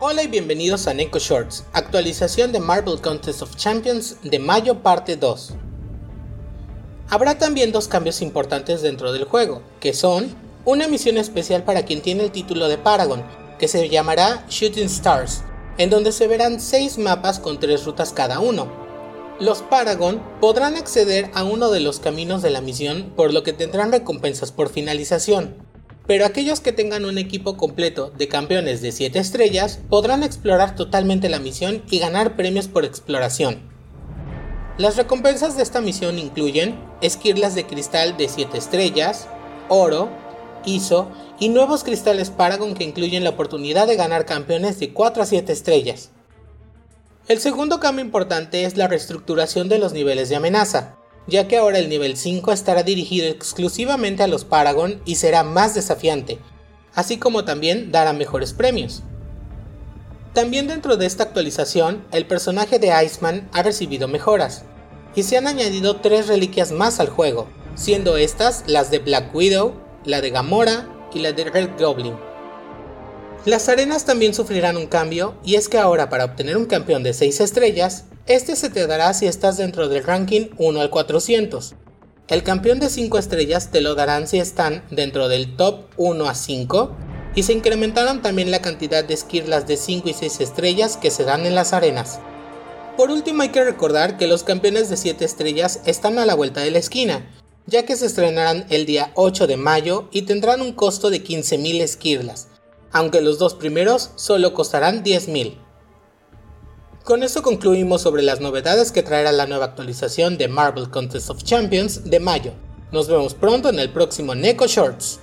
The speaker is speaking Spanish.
Hola y bienvenidos a Neko Shorts, actualización de Marvel Contest of Champions de mayo parte 2. Habrá también dos cambios importantes dentro del juego, que son una misión especial para quien tiene el título de Paragon, que se llamará Shooting Stars, en donde se verán 6 mapas con 3 rutas cada uno. Los Paragon podrán acceder a uno de los caminos de la misión, por lo que tendrán recompensas por finalización pero aquellos que tengan un equipo completo de campeones de 7 estrellas podrán explorar totalmente la misión y ganar premios por exploración. Las recompensas de esta misión incluyen esquirlas de cristal de 7 estrellas, oro, ISO y nuevos cristales Paragon que incluyen la oportunidad de ganar campeones de 4 a 7 estrellas. El segundo cambio importante es la reestructuración de los niveles de amenaza ya que ahora el nivel 5 estará dirigido exclusivamente a los Paragon y será más desafiante, así como también dará mejores premios. También dentro de esta actualización, el personaje de Iceman ha recibido mejoras, y se han añadido tres reliquias más al juego, siendo estas las de Black Widow, la de Gamora y la de Red Goblin. Las arenas también sufrirán un cambio, y es que ahora para obtener un campeón de 6 estrellas, este se te dará si estás dentro del ranking 1 al 400. El campeón de 5 estrellas te lo darán si están dentro del top 1 a 5 y se incrementaron también la cantidad de esquirlas de 5 y 6 estrellas que se dan en las arenas. Por último hay que recordar que los campeones de 7 estrellas están a la vuelta de la esquina, ya que se estrenarán el día 8 de mayo y tendrán un costo de 15.000 esquirlas, aunque los dos primeros solo costarán 10.000. Con esto concluimos sobre las novedades que traerá la nueva actualización de Marvel Contest of Champions de mayo. Nos vemos pronto en el próximo Neko Shorts.